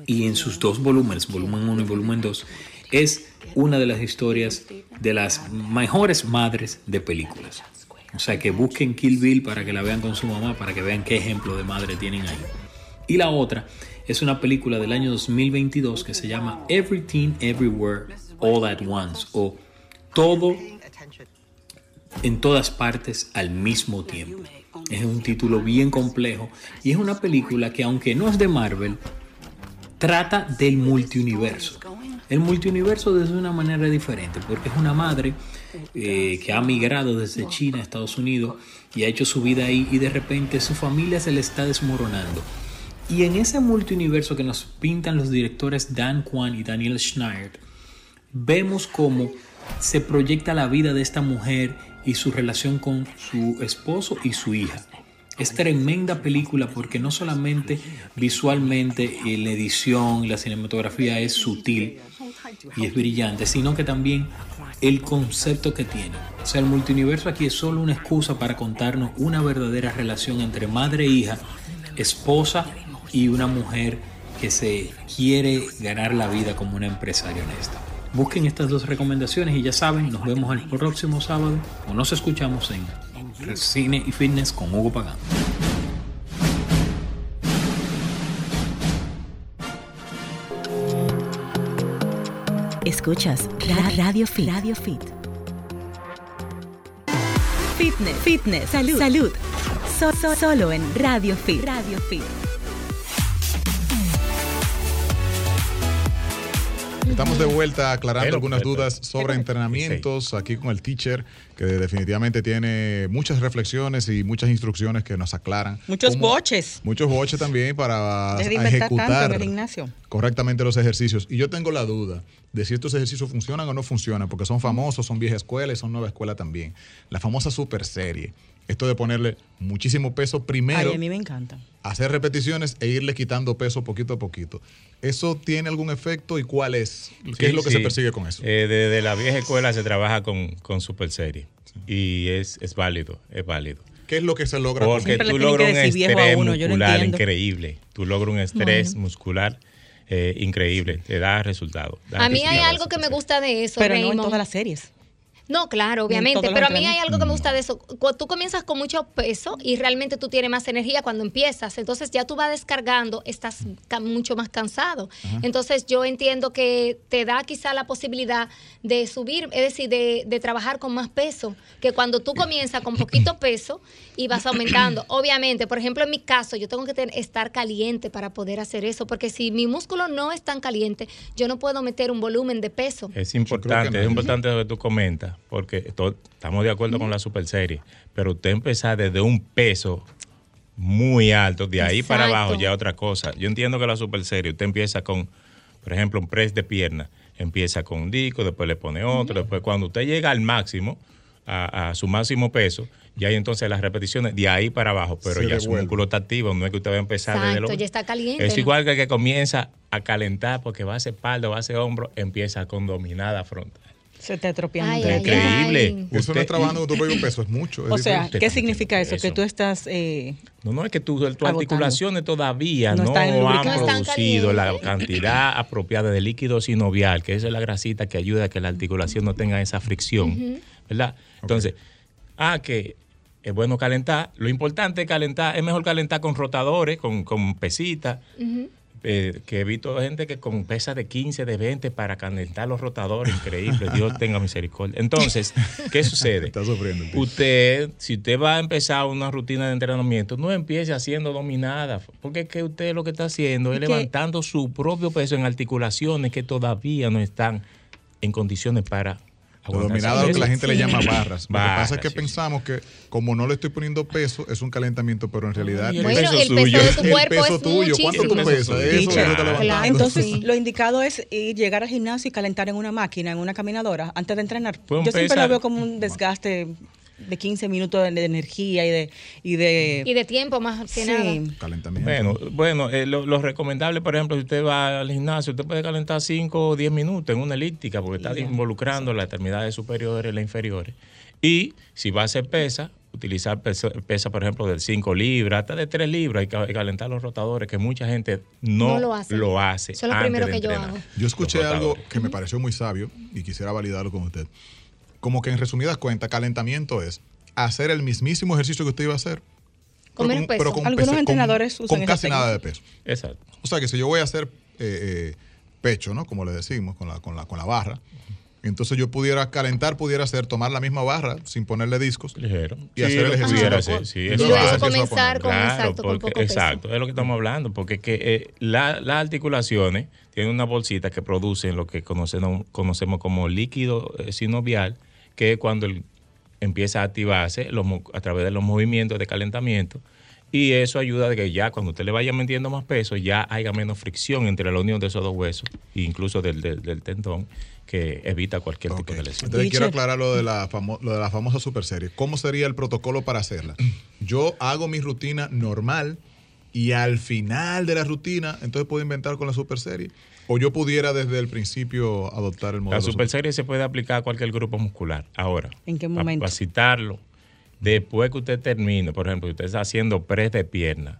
y en sus dos volúmenes, volumen 1 y volumen 2, es una de las historias de las mejores madres de películas. O sea, que busquen Kill Bill para que la vean con su mamá, para que vean qué ejemplo de madre tienen ahí. Y la otra es una película del año 2022 que se llama Everything Everywhere All at Once o Todo en todas partes al mismo tiempo. Es un título bien complejo y es una película que aunque no es de Marvel, trata del multiuniverso. El multiuniverso desde una manera diferente, porque es una madre eh, que ha migrado desde China a Estados Unidos y ha hecho su vida ahí y de repente su familia se le está desmoronando. Y en ese multiuniverso que nos pintan los directores Dan Kwan y Daniel Schneider, vemos cómo se proyecta la vida de esta mujer y su relación con su esposo y su hija. Es tremenda película porque no solamente visualmente la edición, la cinematografía es sutil y es brillante, sino que también el concepto que tiene. O sea, el multiuniverso aquí es solo una excusa para contarnos una verdadera relación entre madre e hija, esposa y una mujer que se quiere ganar la vida como una empresaria honesta. Busquen estas dos recomendaciones y ya saben, nos vemos el próximo sábado o nos escuchamos en Cine y Fitness con Hugo Pagán. Escuchas Radio Fit. Radio Fit. Fitness, fitness, salud, salud. So- so- solo en Radio Fit. Radio Fit. Estamos de vuelta aclarando Pero, algunas dudas sobre entrenamientos aquí con el teacher, que definitivamente tiene muchas reflexiones y muchas instrucciones que nos aclaran. Muchos cómo- boches. Muchos boches también para tanto ejecutar el gimnasio. correctamente los ejercicios. Y yo tengo la duda de si estos ejercicios funcionan o no funcionan, porque son famosos, son vieja escuela y son nueva escuela también. La famosa super serie. Esto de ponerle muchísimo peso primero Ay, a mí me encanta. hacer repeticiones e irle quitando peso poquito a poquito. ¿Eso tiene algún efecto y cuál es? ¿Qué Sí, es lo que sí. se persigue con eso? Eh, desde la vieja escuela se trabaja con, con super serie y es, es válido, es válido. ¿Qué es lo que se logra con Porque tú logras un estrés uno, yo no muscular increíble. Tú logras un estrés muscular eh, increíble, te da resultado. da A mí hay algo que me gusta de eso, Pero no en todas las series. No, claro, en obviamente, pero a mí hay algo que me gusta de eso. Cuando tú comienzas con mucho peso y realmente tú tienes más energía cuando empiezas, entonces ya tú vas descargando, estás mucho más cansado. Entonces yo entiendo que te da quizá la posibilidad de subir, es decir, de, de trabajar con más peso, que cuando tú comienzas con poquito peso y vas aumentando. Obviamente, por ejemplo, en mi caso, yo tengo que ten- estar caliente para poder hacer eso, porque si mi músculo no es tan caliente, yo no puedo meter un volumen de peso. Es importante, es importante lo que tú comentas, porque estamos de acuerdo con la super serie, pero usted empezar desde un peso muy alto, de ahí para abajo ya otra cosa. Yo entiendo que la super serie, usted empieza con, por ejemplo, un press de pierna, empieza con un disco, después le pone otro, después cuando usted llega al máximo, a, a su máximo peso, ya hay entonces las repeticiones de ahí para abajo, pero Se ya su músculo está activo, no es que usted va a empezar desde Exacto, lo... ya está caliente. Es igual que el que comienza a calentar porque va a hacer espalda, va a hacer hombro, empieza con dominada frontal. Se te poco. Increíble. ay. Eso no es trabajando con tu propio peso, es mucho. es O sea, diferente. ¿qué significa eso? Que tú estás... eh, No, no, es que tu, tu articulaciones todavía No no, han producido la cantidad apropiada de líquido sinovial, que esa es la grasita que ayuda a que la articulación no tenga esa fricción, ¿verdad? Entonces, ah, que es bueno calentar. Lo importante es calentar, es mejor calentar con rotadores, con, con pesitas, eh, que he visto gente que con pesas de 15, de 20 para calentar los rotadores, increíble, Dios tenga misericordia. Entonces, ¿qué sucede? Está sufriendo. Usted, si usted va a empezar una rutina de entrenamiento, no empiece haciendo dominadas, porque es que usted lo que está haciendo es levantando su propio peso en articulaciones que todavía no están en condiciones para Dominado ese lo que la peso. gente le llama barras. Lo que pasa es que sí. pensamos que como no le estoy poniendo peso, es un calentamiento, pero en realidad y el Bueno, peso el peso suyo. de tu el cuerpo peso es tuyo. ¿Cuánto tú pesas? Eso Claro. Entonces, Sí. lo indicado es ir, llegar al gimnasio y calentar en una máquina, en una caminadora, antes de entrenar. Yo siempre lo veo como un desgaste de 15 minutos de, de energía y de... Y de, Y de tiempo más que Sí. nada. Calentamiento. Bueno, bueno eh, lo, lo recomendable, por ejemplo, si usted va al gimnasio, usted puede calentar 5 o 10 minutos en una elíptica porque está involucrando las extremidades superiores y las inferiores. Y si va a hacer pesa, utilizar pesa, pesa, por ejemplo, de 5 libras, hasta de 3 libras, y ca- y calentar los rotadores, que mucha gente no, No lo hace. lo hace. Eso es lo primero que yo hago. Yo escuché algo que me pareció muy sabio y quisiera validarlo con usted. Como que en resumidas cuentas, calentamiento es hacer el mismísimo ejercicio que usted iba a hacer. Con pero menos peso. pero Algunos pese- entrenadores usan con casi nada de peso. Exacto. O sea que si yo voy a hacer eh, eh, pecho, ¿no? Como le decimos, con la, con la, con la barra, entonces yo pudiera calentar, pudiera hacer, tomar la misma barra sin ponerle discos. Ligero. Y hacer el ejercicio pudiera hacer, sí, eso a comenzar poner. con- exacto, con porque- poco peso. exacto, es lo que estamos hablando, porque es que eh, la- las articulaciones tienen una bolsita que producen lo que conocemos, conocemos como líquido eh, sinovial, que es cuando el- empieza a activarse los a través de los movimientos de calentamiento. Y eso ayuda de que ya cuando usted le vaya metiendo más peso, ya haya menos fricción entre la unión de esos dos huesos, e incluso del, del- del tendón, que evita cualquier tipo de lesión. Entonces quiero aclarar lo de, la famo- lo de la famosa super serie. ¿Cómo sería el protocolo para hacerla? Yo hago mi rutina normal y al final de la rutina, entonces puedo inventar con la super serie. O yo pudiera desde el principio adoptar el modelo. La super serie se puede aplicar a cualquier grupo muscular. Ahora, ¿En qué momento? Para citarlo, después que usted termine, por ejemplo, usted está haciendo press de pierna,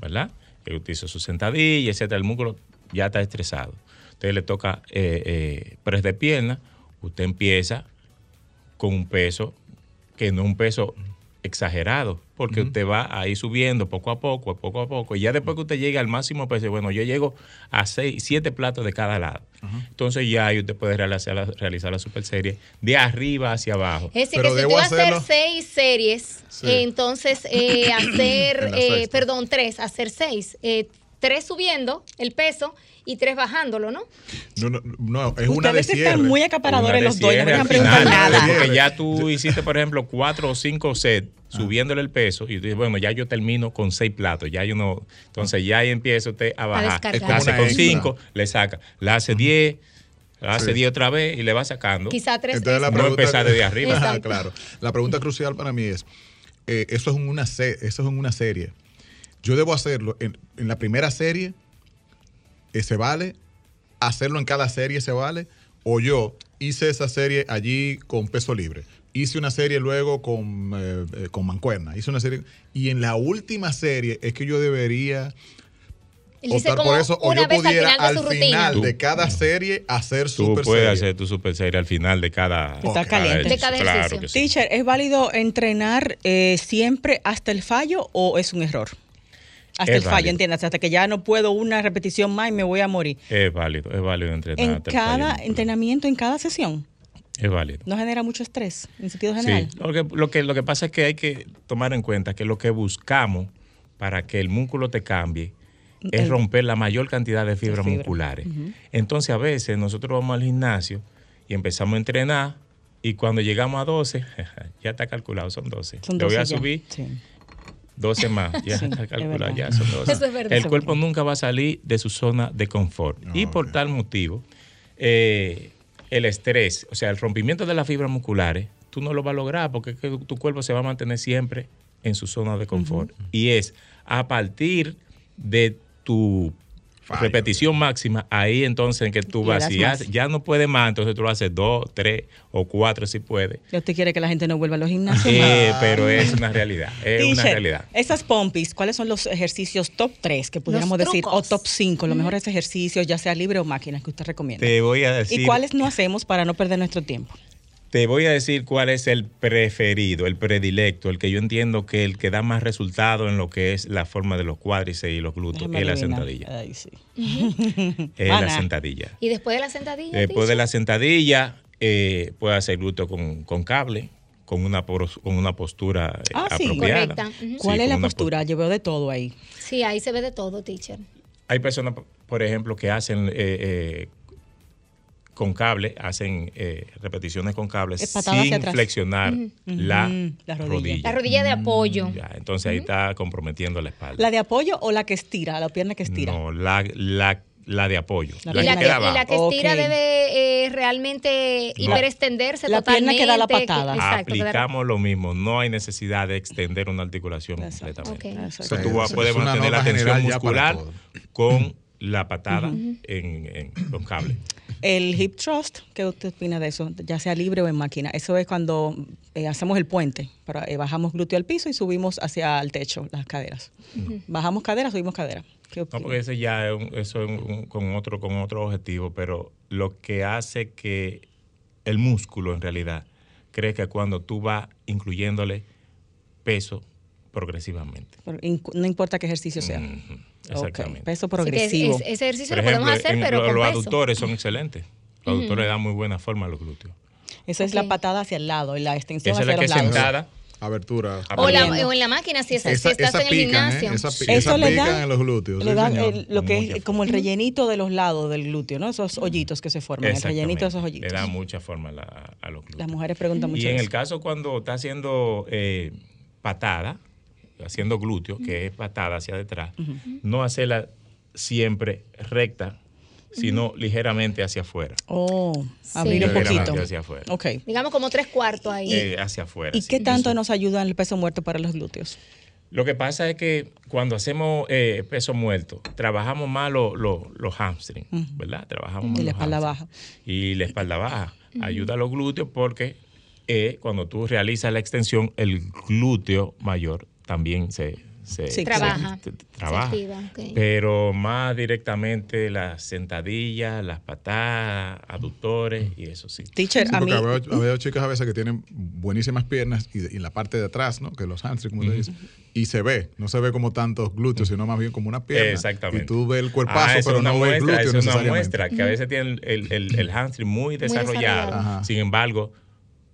¿verdad? Que usted hizo su sentadilla, etcétera, el músculo ya está estresado. Usted le toca eh, eh, press de pierna, usted empieza con un peso que no es un peso exagerado, porque usted va ahí subiendo poco a poco, poco a poco, y ya después que usted llegue al máximo peso, bueno, yo llego a seis, siete platos de cada lado. Entonces ya ahí usted puede realizar la, realizar la super serie de arriba hacia abajo. Es decir, Pero que si tú vas a hacer seis series, Sí. eh, entonces eh, hacer, En eh, perdón, tres, hacer seis. Eh, tres subiendo el peso y tres bajándolo, ¿no? No, no, no, es una de Ustedes cierre. están muy acaparadores los dos no me dejan preguntar final, nada. Porque ya tú hiciste, por ejemplo, cuatro o cinco sets subiéndole el peso y tú dices, bueno, ya yo termino con seis platos, ya yo no, entonces ya ahí empieza usted a bajar. como hace con cinco, le saca, la hace diez, la hace Sí. diez otra vez y le va sacando. Quizá tres. Entonces la extra. No pregunta, empezar desde arriba. Ajá, claro. La pregunta crucial para mí es, eh, eso es en una se- eso es una serie. Yo debo hacerlo en, en la primera serie, se vale, hacerlo en cada serie se vale, o yo hice esa serie allí con peso libre. Hice una serie luego con, eh, eh, con mancuerna. Hice una serie. Y en la última serie es que yo debería optar por eso. O una yo vez al pudiera final de al su final, de cada serie hacer Tú super puedes serie. hacer tu super serie al final de cada, Está caliente. De cada Claro ejercicio. que sí. Teacher, ¿es válido entrenar eh, siempre hasta el fallo o es un error? Hasta Es el fallo. ¿entiendes? Hasta que ya no puedo una repetición más y me voy a morir. Es válido, es válido entrenar. En fallo cada entrenamiento, en cada sesión, Es válido. ¿no genera mucho estrés en sentido general? Sí, lo que, lo, que, lo que pasa es que hay que tomar en cuenta que lo que buscamos para que el músculo te cambie es El- romper la mayor cantidad de fibras fibra. musculares. Entonces a veces nosotros vamos al gimnasio y empezamos a entrenar y cuando llegamos a 12, ya está calculado, son 12. Son Le voy a 12 ya. subir Sí. 12 más, ya Sí, está es calculado, ya son 12. Eso es verdad. El cuerpo verdad. nunca va a salir de su zona de confort. y por tal motivo, eh, el estrés, o sea, el rompimiento de las fibras musculares, tú no lo vas a lograr porque es que tu cuerpo se va a mantener siempre en su zona de confort. Y es a partir de tu Fallo. repetición máxima, ahí entonces en que tú vas, si ya, ya no puedes más, entonces tú lo haces dos, tres o cuatro si puedes. ¿Y ¿Usted quiere que la gente no vuelva a los gimnasios? Eh, pero es una realidad, es una realidad. Esas pompis, ¿cuáles son los ejercicios top 3 que pudiéramos decir? O top 5, los mejores ejercicios, ya sea libre o máquina, que usted recomienda. Te voy a decir. ¿Y cuáles no hacemos para no perder nuestro tiempo? Te voy a decir cuál es el preferido, el predilecto, el que yo entiendo que el que da más resultado en lo que es la forma de los cuádriceps y los glúteos, es la sentadilla. Ay, sí. Es la sentadilla. Y después de la sentadilla. Después de la sentadilla, eh, puede hacer glúteo con, con cable, con una, pos- con una postura eh, Ah, sí. apropiada. Correcta. Sí, ¿Cuál es la postura? Yo veo de todo ahí. Sí, ahí se ve de todo, teacher. Hay personas, por ejemplo, que hacen eh, eh, con cable, hacen eh, repeticiones con cable sin flexionar la, rodilla. rodilla. La rodilla de apoyo. Ya, entonces ahí está comprometiendo la espalda. ¿La de apoyo o la que estira, la pierna que estira? No, la, la, la de apoyo. La que la que, queda y la que estira debe eh, realmente No. hiperextenderse La pierna totalmente. que da la patada. exacto. la- Aplicamos lo mismo. No hay necesidad de extender una articulación Exacto. completamente. Ok. Exacto. Entonces, tú puedes mantener la tensión muscular con la patada en, en- con cable. El hip thrust, ¿qué usted opina de eso? Ya sea libre o en máquina. Eso es cuando eh, hacemos el puente. Para, eh, bajamos glúteo al piso y subimos hacia el techo las caderas. Bajamos cadera, subimos cadera. ¿Qué No, porque ese ya es, un- eso es un- con, otro, con otro objetivo, pero lo que hace que el músculo en realidad crezca cuando tú vas incluyéndole peso progresivamente. No importa qué ejercicio sea. Exactamente. Peso progresivo. es- es- ese ejercicio Por lo podemos hacer, en pero lo- con los peso. aductores son excelentes. Los aductores dan muy buena forma a los glúteos. Esa es la patada hacia el lado y la extensión Esa es hacia la que los es lados. sentada. Abertura. O, la- en la máquina, si, es- si Esa- estás esa en el pican, ¿eh? gimnasio. Esa Eso esa le pican da, en los glúteos. le sí, da señor. el- lo que es como el rellenito de los lados del glúteo, ¿no? Esos hoyitos que se forman, el rellenito de esos hoyitos. Le da mucha forma a, la- a los glúteos. Las mujeres preguntan mucho Y en eso. el caso cuando está haciendo eh, patada, haciendo glúteo, que es patada hacia detrás, no hacerla siempre recta, sino ligeramente hacia afuera. Oh, abrir un Ligeramente poquito. hacia afuera. Ok. Digamos como tres cuartos ahí. Eh, hacia afuera. ¿Y sí. qué tanto nos ayuda el peso muerto para los glúteos? Lo que pasa es que cuando hacemos eh, peso muerto, trabajamos más lo- lo- los hamstrings, ¿verdad? Trabajamos más Y la los espalda hamstrings. Y la espalda baja. Ayuda a los glúteos porque eh, cuando tú realizas la extensión, el glúteo mayor también se, se- Sí, Trabaja. se- Se trabaja. activa, ok. Pero más directamente las sentadillas, las patadas, aductores y eso sí. Teacher, Sí, a mí. porque veo, veo chicas a veces que tienen buenísimas piernas y, y en la parte de atrás, ¿no? Que los hamstrings, como le dicen. Y se ve, no se ve como tantos glúteos, sino más bien como una pierna. Exactamente. Y tú ves el cuerpazo, Ah, pero no ves muestra, glúteo esa es una necesariamente. muestra que a veces tienen el, el, el hamstring muy desarrollado. Sin embargo,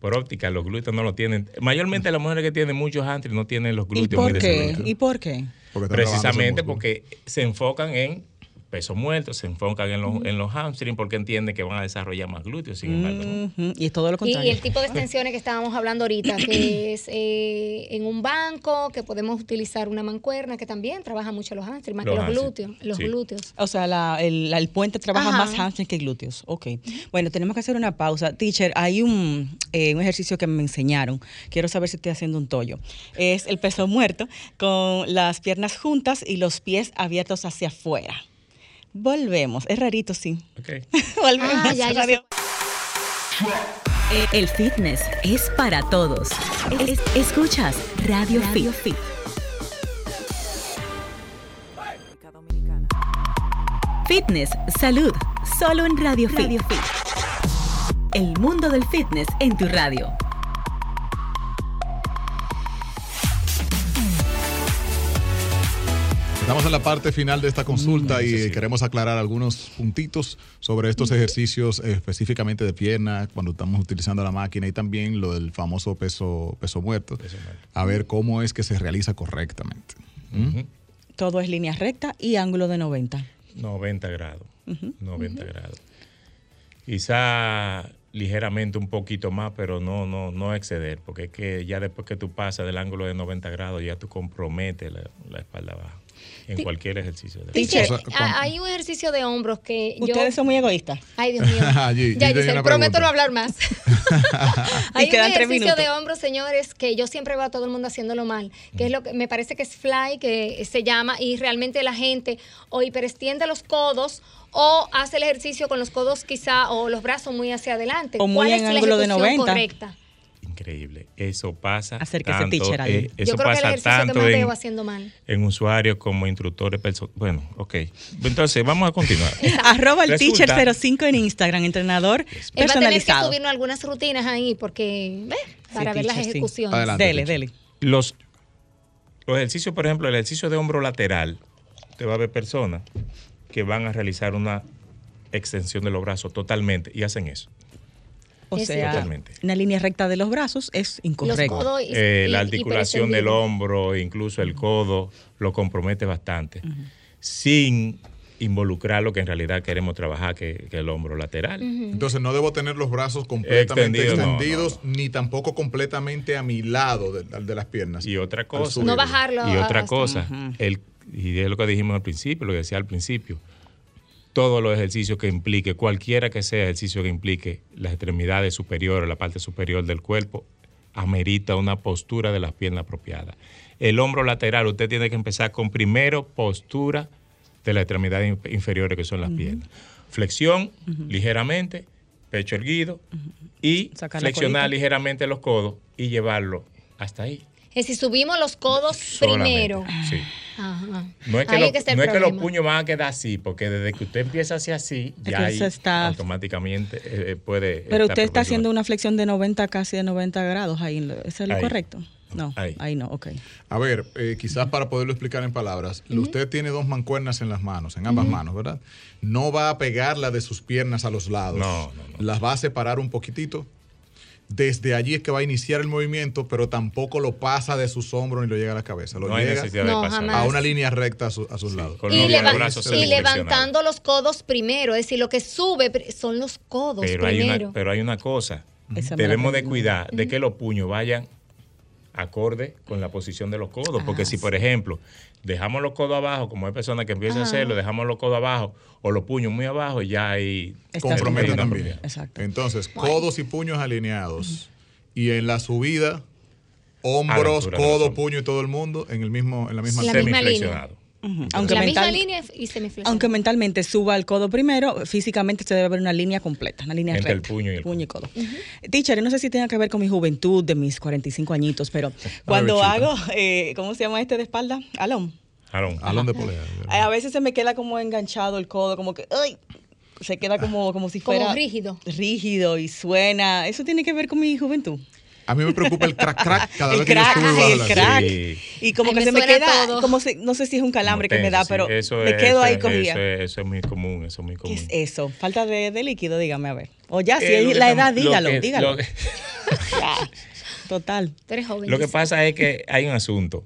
por óptica, los glúteos no lo tienen. Mayormente las mujeres que tienen muchos hamstrings no tienen los ¿Y glúteos muy por qué? desarrollados. ¿Y por qué? Porque Precisamente porque se enfocan en peso muerto, se enfocan en los, en los hamstrings porque entienden que van a desarrollar más glúteos. Sin embargo, no. Y es todo lo contrario. y el tipo de extensiones que estábamos hablando ahorita, que es eh, en un banco, que podemos utilizar una mancuerna, que también trabaja mucho los hamstrings, más Los que los hamstrings, glúteos. Los sí. glúteos. O sea, la- el, la- el puente trabaja Ajá. más hamstring que glúteos. Ok. Bueno, tenemos que hacer una pausa. Teacher, hay un, eh, un ejercicio que me enseñaron. Quiero saber si estoy haciendo un tollo. Es el peso muerto con las piernas juntas y los pies abiertos hacia afuera. Volvemos. Es rarito, sí. Ok. Volvemos. Ah, ya, ya Radio- El fitness es para todos. Es- escuchas Radio, Fit. Fitness, salud, solo en Radio, Fit. El mundo del fitness en tu radio. Estamos en la parte final de esta consulta y sí. queremos aclarar algunos puntitos sobre estos ejercicios eh, específicamente de pierna cuando estamos utilizando la máquina y también lo del famoso peso, peso muerto. Peso muerto. A ver cómo es que se realiza correctamente. ¿Mm? Todo es línea recta y ángulo de 90. 90 grados. 90 grados. Quizá ligeramente un poquito más, pero no, no, no exceder, porque es que ya después que tú pasas del ángulo de 90 grados, ya tú comprometes la, la espalda baja en cualquier ejercicio. De Teacher, O sea, a- cuando- hay un ejercicio de hombros que yo... Ustedes son muy egoístas. Ay, Dios mío. Allí, ya, yo prometo pregunta. no hablar más. Hay un ejercicio de hombros, señores, que yo siempre veo a todo el mundo haciéndolo mal, que es lo que me parece que es fly, que se llama, y realmente la gente o hiperestiende los codos o hace el ejercicio con los codos quizá o los brazos muy hacia adelante. O muy ¿Cuál en es la ángulo de ejecución 90. correcta? Increíble. Eso pasa. Acérquese, tanto, teacher, ahí. eh, eso Yo creo que el pasa ejercicio que tanto más en, haciendo mal. en usuarios como instructores. Bueno, ok. Entonces, vamos a continuar. Arroba el teacher 05 en Instagram, entrenador Él va a tener que personalizado. subirnos algunas rutinas ahí porque, ¿ves? Para Sí, ver las sí. ejecuciones. Adelante. Dele, teacher. dele. Los, los ejercicios, por ejemplo, el ejercicio de hombro lateral, te va a ver personas que van a realizar una extensión de los brazos totalmente y hacen eso. O Es sea, Totalmente. una línea recta de los brazos es Los incorrecto. codos y- Eh, y- la articulación del hombro, incluso el codo, lo compromete bastante, sin involucrar lo que en realidad queremos trabajar, que, que el hombro lateral. Entonces no debo tener los brazos completamente Extendido, no, extendidos, no, ni tampoco completamente a mi lado de, de las piernas. Y otra cosa. No bajarlo. Y otra cosa, el, y es lo que dijimos al principio, lo que decía al principio, todos los ejercicios que implique, cualquiera que sea ejercicio que implique las extremidades superiores, la parte superior del cuerpo, amerita una postura de las piernas apropiada. El hombro lateral, usted tiene que empezar con primero postura de las extremidades in- inferiores, que son las piernas. Flexión, ligeramente, pecho erguido, y Sacar flexionar ligeramente los codos y llevarlo hasta ahí. Es si subimos los codos Solamente, primero. Sí. Ajá. No es que, lo- no es que los puños van a quedar así, porque desde que usted empieza hacia así, ya ahí está- automáticamente eh, eh, puede. Pero usted está haciendo una flexión de 90, casi de 90 grados ahí. ¿Eso es lo Ahí. correcto? No, ahí, Ahí. no, ok. A ver, eh, quizás para poderlo explicar en palabras, usted tiene dos mancuernas en las manos, en ambas manos, ¿verdad? No va a pegarla de sus piernas a los lados. No, no, no. Las va a separar un poquitito. Desde allí es que va a iniciar el movimiento, pero tampoco lo pasa de sus hombros ni lo llega a la cabeza. Lo No hay llega necesidad No, de pasar. jamás. a una línea recta a, su- a sus lados. con Y, leva- levantando los codos primero. Es decir, lo que sube son los codos Pero hay, primero. una, pero hay una cosa. Esa Debemos de cuidar de que los puños vayan acorde con la posición de los codos. Porque Ah, si, por ejemplo, dejamos los codos abajo, como hay personas que empiezan a hacerlo, dejamos los codos abajo o los puños muy abajo, ya ahí Estás Compromete comprometido. también. Exacto. Entonces, codos y puños alineados. Y en la subida, hombros, codo, puño y todo el mundo en el mismo en la misma La misma línea. Aunque, la misma mental- línea y semiflexión. aunque mentalmente suba el codo primero, físicamente se debe ver una línea completa, una línea Entre el puño y el codo. Teacher, yo no sé si tenga que ver con mi juventud de mis 45 añitos, pero cuando hago, eh, ¿cómo se llama este de espalda? Alón. Aaron, Alón de polea. A veces se me queda como enganchado el codo, como que, ¡ay! Se queda como, como si Como fuera rígido. rígido y suena. ¿Eso tiene que ver con mi juventud? A mí me preocupa el crack crack cada el vez que crack, yo subo y sí, bajo el crack. Sí. Y como Ay, que me se me queda, todo. como si, no sé si es un calambre que me da, pero sí. Eso me es- quedo ahí cogida. Eso es, eso es muy común, eso es muy ¿Qué común. es eso? Falta de, de líquido, dígame a ver. O ya, si Eh, es que la edad, dígalo, lo que- dígalo. que-. Total. Tú eres joven. Lo que pasa es que hay un asunto.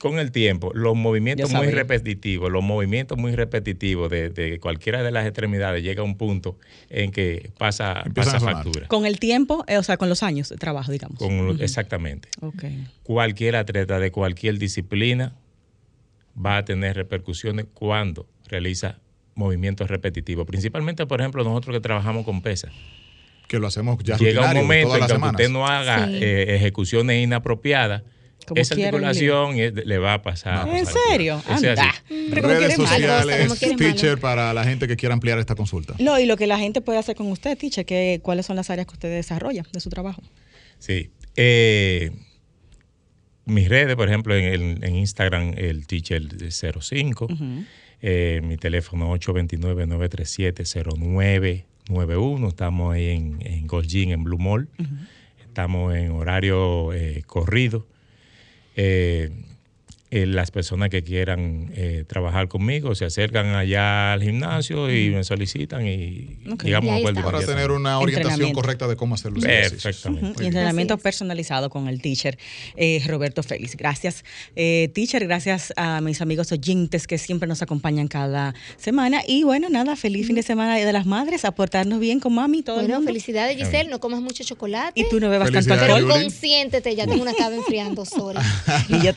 Con el tiempo, los movimientos muy repetitivos, los movimientos muy repetitivos de, de cualquiera de las extremidades llega a un punto en que pasa, pasa factura. Con el tiempo, eh, o sea, con los años de trabajo, digamos. Con lo- Exactamente. Ok. Cualquier atleta de cualquier disciplina va a tener repercusiones cuando realiza movimientos repetitivos. Principalmente, por ejemplo, nosotros que trabajamos con pesas. Que lo hacemos ya Llega un momento en que usted no haga Sí. eh, ejecuciones inapropiadas, Como esa articulación le va a pasar. No, ¿En serio? Anda. así. Pero como Redes malo. sociales, malo. teacher para la gente que quiera ampliar esta consulta. No, y lo que la gente puede hacer con usted, teacher, que, ¿cuáles son las áreas que usted desarrolla de su trabajo? Sí. Eh, mis redes, por ejemplo, en, el- en Instagram, el teacher 05. Eh, mi teléfono 829-937-0991. Estamos ahí en, en Gold Gym, en Blue Mall. Estamos en horario eh, corrido. Eh, eh, las personas que quieran eh, trabajar conmigo se acercan allá al gimnasio y me solicitan y Ok. llegamos Y a acuerdo. Para tener una orientación correcta de cómo hacer los. Perfectamente. Y entrenamiento personalizado con el teacher eh, Roberto Félix. Gracias, eh, teacher. Gracias a mis amigos oyentes que siempre nos acompañan cada semana. Y bueno, nada, feliz fin de semana de las madres, a portarnos bien con mami, todo el Bueno, mundo. felicidades, Giselle. No comas mucho chocolate. Y tú no bebas tanto alcohol. Yuli. Consiéntete, ya tengo una cava enfriando, sorry. Y yo te-